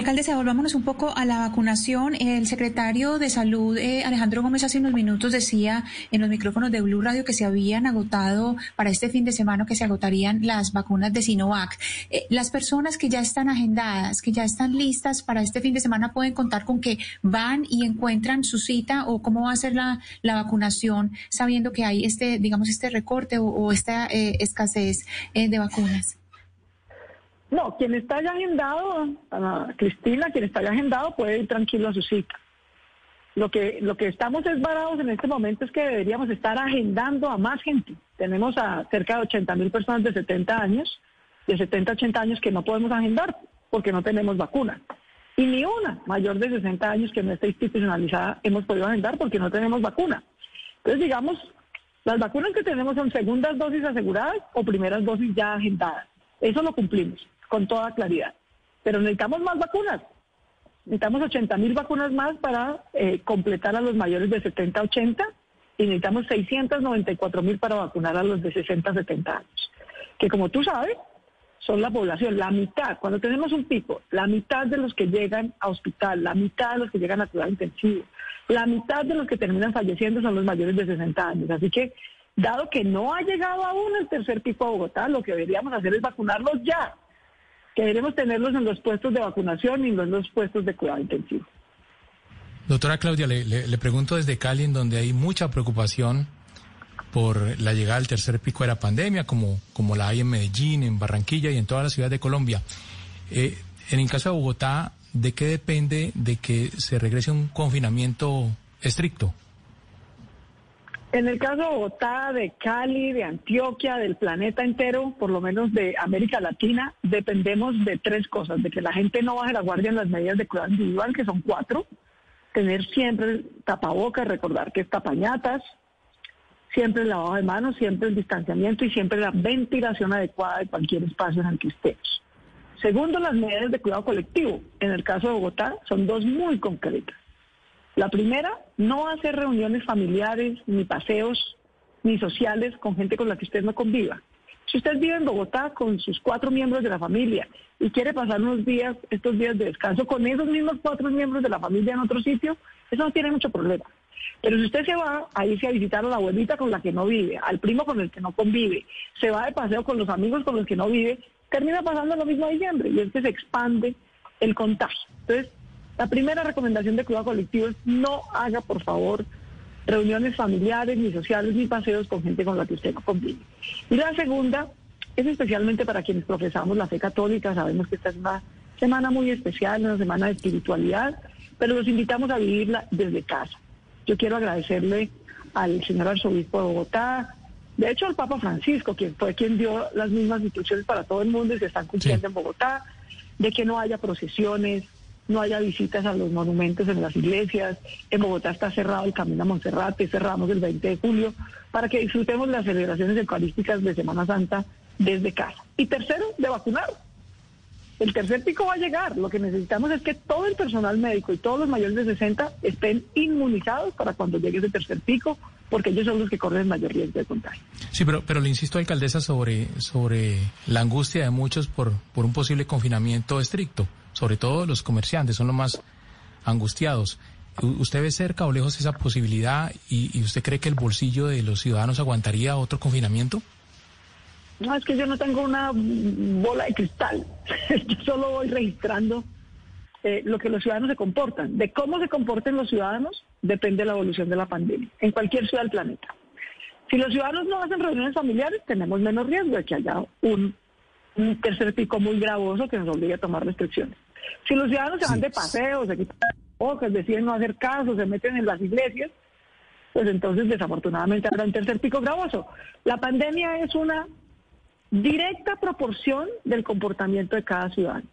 Alcaldesa, volvámonos un poco a la vacunación. El secretario de Salud, eh, Alejandro Gómez, hace unos minutos decía en los micrófonos de Blue Radio que se habían agotado para este fin de semana, que se agotarían las vacunas de Sinovac. Eh, las personas que ya están agendadas, que ya están listas para este fin de semana, pueden contar con que van y encuentran su cita o cómo va a ser la, vacunación, sabiendo que hay este, digamos, este recorte o, esta eh, escasez de vacunas. No, quien está ya agendado, Cristina, quien está ya agendado puede ir tranquilo a su cita. Lo que, lo que estamos es varados en este momento es que deberíamos estar agendando a más gente. Tenemos a cerca de 80 mil personas de 70 años, de 70 a 80 años que no podemos agendar porque no tenemos vacuna. Y ni una mayor de 60 años que no esté institucionalizada hemos podido agendar porque no tenemos vacuna. Entonces, digamos, las vacunas que tenemos son segundas dosis aseguradas o primeras dosis ya agendadas. Eso lo cumplimos con toda claridad. Pero necesitamos más vacunas. Necesitamos 80 mil vacunas más para eh, completar a los mayores de 70 a 80 y necesitamos 694 mil para vacunar a los de 60 a 70 años. Que como tú sabes, son la población, la mitad, cuando tenemos un pico, la mitad de los que llegan a hospital, la mitad de los que llegan a cuidado intensivo, la mitad de los que terminan falleciendo son los mayores de 60 años. Así que, dado que no ha llegado aún el tercer pico a Bogotá, lo que deberíamos hacer es vacunarlos ya Queremos tenerlos en los puestos de vacunación y no en los puestos de cuidado intensivo. Doctora Claudia, le, pregunto desde Cali, en donde hay mucha preocupación por la llegada del tercer pico de la pandemia, como, como la hay en Medellín, en Barranquilla y en todas las ciudades de Colombia. Eh, en el caso de Bogotá, ¿de qué depende de que se regrese un confinamiento estricto? En el caso de Bogotá, de Cali, de Antioquia, del planeta entero, por lo menos de América Latina, dependemos de tres cosas, de que la gente no baje la guardia en las medidas de cuidado individual, que son cuatro, tener siempre el tapabocas, recordar que es tapañatas, siempre el lavado de manos, siempre el distanciamiento y siempre la ventilación adecuada de cualquier espacio en el que estemos. Segundo, las medidas de cuidado colectivo. En el caso de Bogotá, son dos muy concretas. La primera, no hacer reuniones familiares, ni paseos, ni sociales con gente con la que usted no conviva. Si usted vive en Bogotá con sus cuatro miembros de la familia y quiere pasar unos días, estos días de descanso con esos mismos cuatro miembros de la familia en otro sitio, eso no tiene mucho problema. Pero si usted se va a irse a visitar a la abuelita con la que no vive, al primo con el que no convive, se va de paseo con los amigos con los que no vive, termina pasando lo mismo a diciembre y es que se expande el contagio. Entonces, la primera recomendación de cuidado colectivo es no haga, por favor, reuniones familiares, ni sociales, ni paseos con gente con la que usted no convive. Y la segunda es especialmente para quienes profesamos la fe católica. Sabemos que esta es una semana muy especial, una semana de espiritualidad, pero los invitamos a vivirla desde casa. Yo quiero agradecerle al señor arzobispo de Bogotá, de hecho al Papa Francisco, quien fue quien dio las mismas instrucciones para todo el mundo y se están cumpliendo en Bogotá, de que no haya procesiones, no haya visitas a los monumentos en las iglesias. En Bogotá está cerrado el camino a Monserrate, cerramos el 20 de julio, para que disfrutemos las celebraciones eucarísticas de Semana Santa desde casa. Y tercero, de vacunar. El tercer pico va a llegar. Lo que necesitamos es que todo el personal médico y todos los mayores de 60 estén inmunizados para cuando llegue ese tercer pico, porque ellos son los que corren mayor riesgo de contagio. Sí, pero, pero le insisto, alcaldesa, sobre, sobre la angustia de muchos por, por un posible confinamiento estricto sobre todo los comerciantes, son los más angustiados. ¿Usted ve cerca o lejos esa posibilidad y, usted cree que el bolsillo de los ciudadanos aguantaría otro confinamiento? No, es que yo no tengo una bola de cristal. yo solo voy registrando eh, lo que los ciudadanos se comportan. De cómo se comporten los ciudadanos depende de la evolución de la pandemia en cualquier ciudad del planeta. Si los ciudadanos no hacen reuniones familiares, tenemos menos riesgo de que haya un, un tercer pico muy gravoso que nos obligue a tomar restricciones. Si los ciudadanos se van de paseo, se quitan hojas, deciden no hacer caso, se meten en las iglesias, pues entonces desafortunadamente habrá un tercer pico gravoso. La pandemia es una directa proporción del comportamiento de cada ciudadano.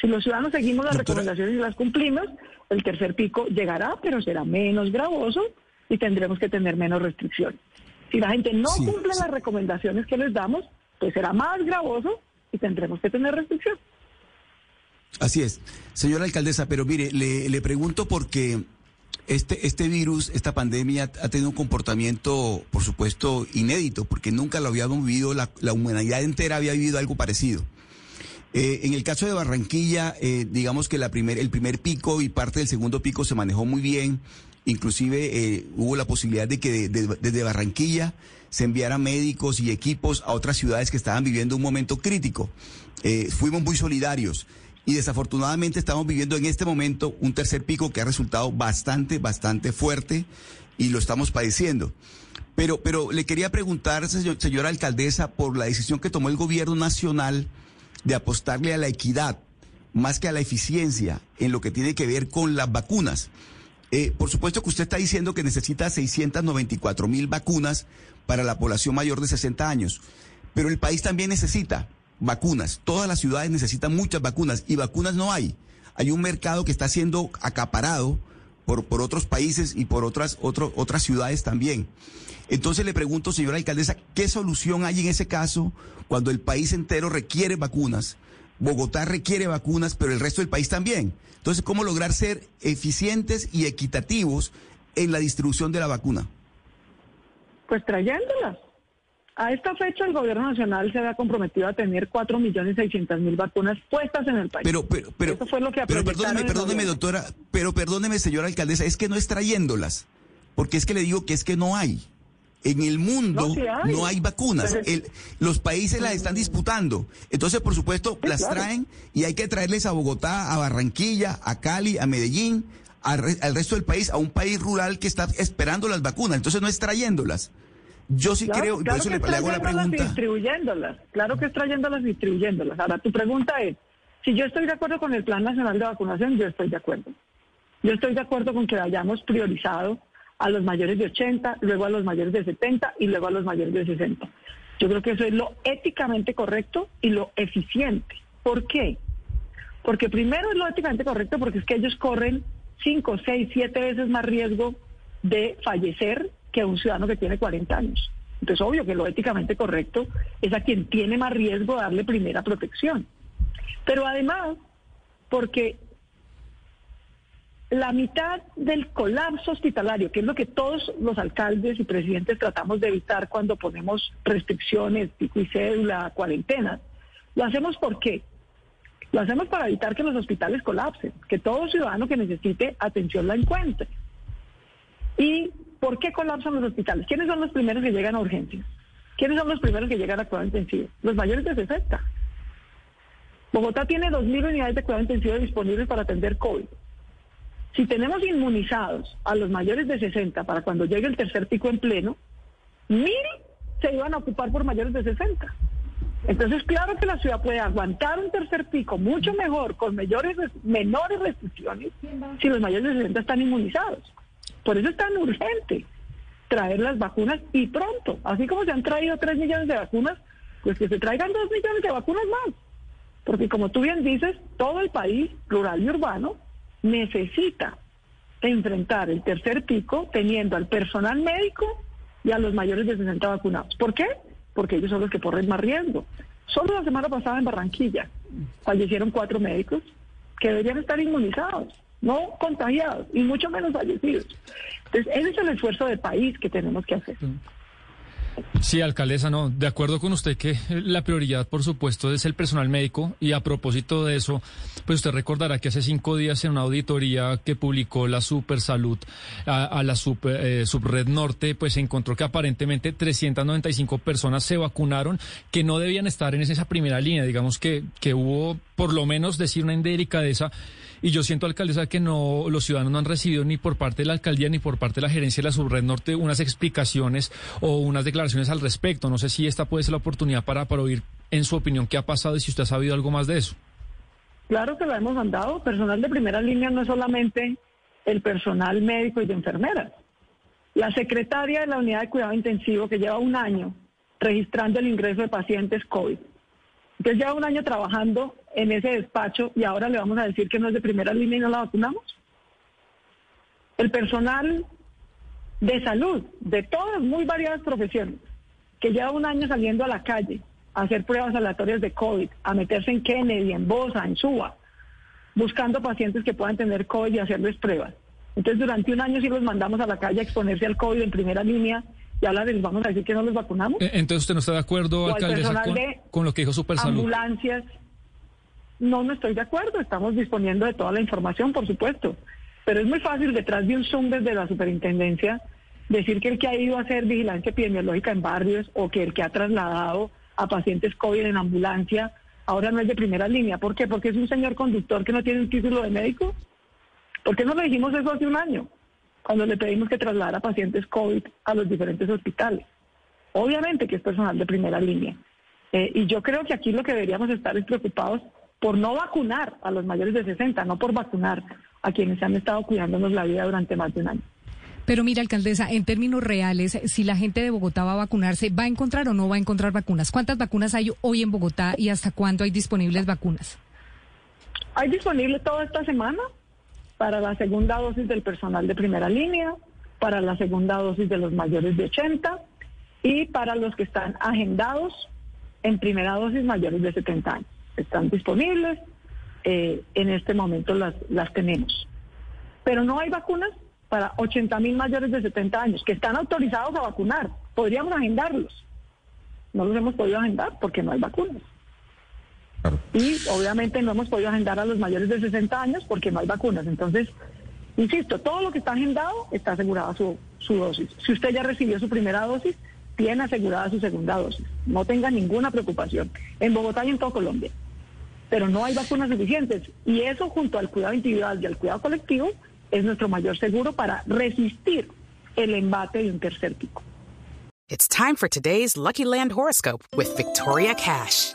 Si los ciudadanos seguimos las recomendaciones y las cumplimos, el tercer pico llegará, pero será menos gravoso y tendremos que tener menos restricciones. Si la gente no cumple las recomendaciones que les damos, pues será más gravoso y tendremos que tener restricciones. Así es. Señora alcaldesa, pero mire, le, pregunto porque este, este virus, esta pandemia ha tenido un comportamiento, por supuesto, inédito, porque nunca lo habíamos vivido, la, humanidad entera había vivido algo parecido. Eh, en el caso de Barranquilla, eh, digamos que la primer, el primer pico y parte del segundo pico se manejó muy bien. Inclusive eh, hubo la posibilidad de que desde Barranquilla se enviaran médicos y equipos a otras ciudades que estaban viviendo un momento crítico. fuimos muy solidarios y desafortunadamente estamos viviendo en este momento un tercer pico que ha resultado bastante, bastante fuerte y lo estamos padeciendo. Pero, pero le quería preguntar, señora alcaldesa, por la decisión que tomó el gobierno nacional de apostarle a la equidad más que a la eficiencia en lo que tiene que ver con las vacunas. Eh, por supuesto que usted está diciendo que necesita 694 mil vacunas para la población mayor de 60 años, pero el país también necesita vacunas. Todas las ciudades necesitan muchas vacunas y vacunas no hay. Hay un mercado que está siendo acaparado por, por otros países y por otras, otras ciudades también. Entonces le pregunto, señora alcaldesa, ¿qué solución hay en ese caso cuando el país entero requiere vacunas? Bogotá requiere vacunas, pero el resto del país también. Entonces, ¿cómo lograr ser eficientes y equitativos en la distribución de la vacuna? Pues trayéndolas. A esta fecha el gobierno nacional se había comprometido a tener 4.600.000 vacunas puestas en el país. Pero, pero, pero, Eso fue lo que pero perdóneme, perdóneme, doctora, pero perdóneme, señora alcaldesa, es que no es trayéndolas, porque es que le digo que es que no hay. En el mundo no, hay. vacunas. los países las están disputando. Entonces, por supuesto, las traen y hay que traerles a Bogotá, a Barranquilla, a Cali, a Medellín, al, resto del país, a un país rural que está esperando las vacunas. Entonces, no es trayéndolas. Yo sí creo, por eso le, hago la pregunta. Distribuyéndolas. Claro que es trayéndolas, distribuyéndolas. Ahora, tu pregunta es, si yo estoy de acuerdo con el Plan Nacional de Vacunación, yo estoy de acuerdo. Yo estoy de acuerdo con que hayamos priorizado a los mayores de 80, luego a los mayores de 70 y luego a los mayores de 60. Yo creo que eso es lo éticamente correcto y lo eficiente. ¿Por qué? Porque primero es lo éticamente correcto porque es que ellos corren 5, 6, 7 veces más riesgo de fallecer que un ciudadano que tiene 40 años. Entonces, obvio que lo éticamente correcto es a quien tiene más riesgo darle primera protección. Pero además, porque la mitad del colapso hospitalario, que es lo que todos los alcaldes y presidentes tratamos de evitar cuando ponemos restricciones, pico y cédula, cuarentena, lo hacemos por qué? Lo hacemos para evitar que los hospitales colapsen, que todo ciudadano que necesite atención la encuentre. ¿Y por qué colapsan los hospitales? ¿Quiénes son los primeros que llegan a urgencias? ¿Quiénes son los primeros que llegan a cuidado intensivo? Los mayores de 60. Bogotá tiene 2.000 unidades de cuidado intensivo disponibles para atender COVID. Si tenemos inmunizados a los mayores de 60 para cuando llegue el tercer pico en pleno, mil se iban a ocupar por mayores de 60. Entonces, claro que la ciudad puede aguantar un tercer pico mucho mejor, con mayores, menores restricciones, si los mayores de 60 están inmunizados. Por eso es tan urgente traer las vacunas y pronto, así como se han traído 3 millones de vacunas, pues que se traigan 2 millones de vacunas más. Porque como tú bien dices, todo el país, rural y urbano, necesita enfrentar el tercer pico teniendo al personal médico y a los mayores de 60 vacunados. ¿Por qué? Porque ellos son los que corren más riesgo. Solo la semana pasada en Barranquilla fallecieron cuatro médicos que deberían estar inmunizados, no contagiados y mucho menos fallecidos. Entonces, ese es el esfuerzo de país que tenemos que hacer. Sí, alcaldesa, no, de acuerdo con usted que la prioridad, por supuesto, es el personal médico y a propósito de eso, pues usted recordará que hace cinco días en una auditoría que publicó la Super Salud a, la super, eh, Subred Norte, pues se encontró que aparentemente 395 personas se vacunaron que no debían estar en esa primera línea, digamos que, que hubo por lo menos decir una indelicadeza y yo siento, alcaldesa, que no los ciudadanos no han recibido ni por parte de la alcaldía ni por parte de la gerencia de la Subred Norte unas explicaciones o unas declaraciones al respecto. No sé si esta puede ser la oportunidad para, para oír en su opinión qué ha pasado y si usted ha sabido algo más de eso. Claro que lo hemos mandado. Personal de primera línea no es solamente el personal médico y de enfermeras. La secretaria de la unidad de cuidado intensivo que lleva un año registrando el ingreso de pacientes COVID. Entonces lleva un año trabajando en ese despacho y ahora le vamos a decir que no es de primera línea y no la vacunamos. El personal de salud, de todas muy variadas profesiones, que lleva un año saliendo a la calle a hacer pruebas aleatorias de COVID, a meterse en Kennedy, en Bosa, en Suba, buscando pacientes que puedan tener COVID y hacerles pruebas. Entonces, durante un año sí los mandamos a la calle a exponerse al COVID en primera línea y ahora les vamos a decir que no los vacunamos. Eh, entonces, ¿usted no está de acuerdo, alcaldesa, con, con, lo que dijo Super Salud? Ambulancias, no, no estoy de acuerdo. Estamos disponiendo de toda la información, por supuesto. Pero es muy fácil detrás de un Zoom desde la superintendencia decir que el que ha ido a hacer vigilancia epidemiológica en barrios o que el que ha trasladado a pacientes COVID en ambulancia ahora no es de primera línea. ¿Por qué? Porque es un señor conductor que no tiene un título de médico. ¿Por qué no le dijimos eso hace un año? Cuando le pedimos que trasladara pacientes COVID a los diferentes hospitales. Obviamente que es personal de primera línea. Eh, y yo creo que aquí lo que deberíamos estar es preocupados por no vacunar a los mayores de 60, no por vacunar a quienes han estado cuidándonos la vida durante más de un año. Pero mira, alcaldesa, en términos reales, si la gente de Bogotá va a vacunarse, ¿va a encontrar o no va a encontrar vacunas? ¿Cuántas vacunas hay hoy en Bogotá y hasta cuándo hay disponibles vacunas? Hay disponibles toda esta semana para la segunda dosis del personal de primera línea, para la segunda dosis de los mayores de 80 y para los que están agendados en primera dosis mayores de 70 años. Están disponibles, eh, en este momento las, las tenemos. Pero no hay vacunas para 80 mil mayores de 70 años que están autorizados a vacunar. Podríamos agendarlos. No los hemos podido agendar porque no hay vacunas. Y obviamente no hemos podido agendar a los mayores de 60 años porque no hay vacunas. Entonces, insisto, todo lo que está agendado está asegurada su, su dosis. Si usted ya recibió su primera dosis, tiene asegurada su segunda dosis. No tenga ninguna preocupación. En Bogotá y en todo Colombia. Pero no hay vacunas suficientes. Y eso junto al cuidado individual y al cuidado colectivo es nuestro mayor seguro para resistir el embate de un tercer pico. It's time for today's Lucky Land horoscope with Victoria Cash.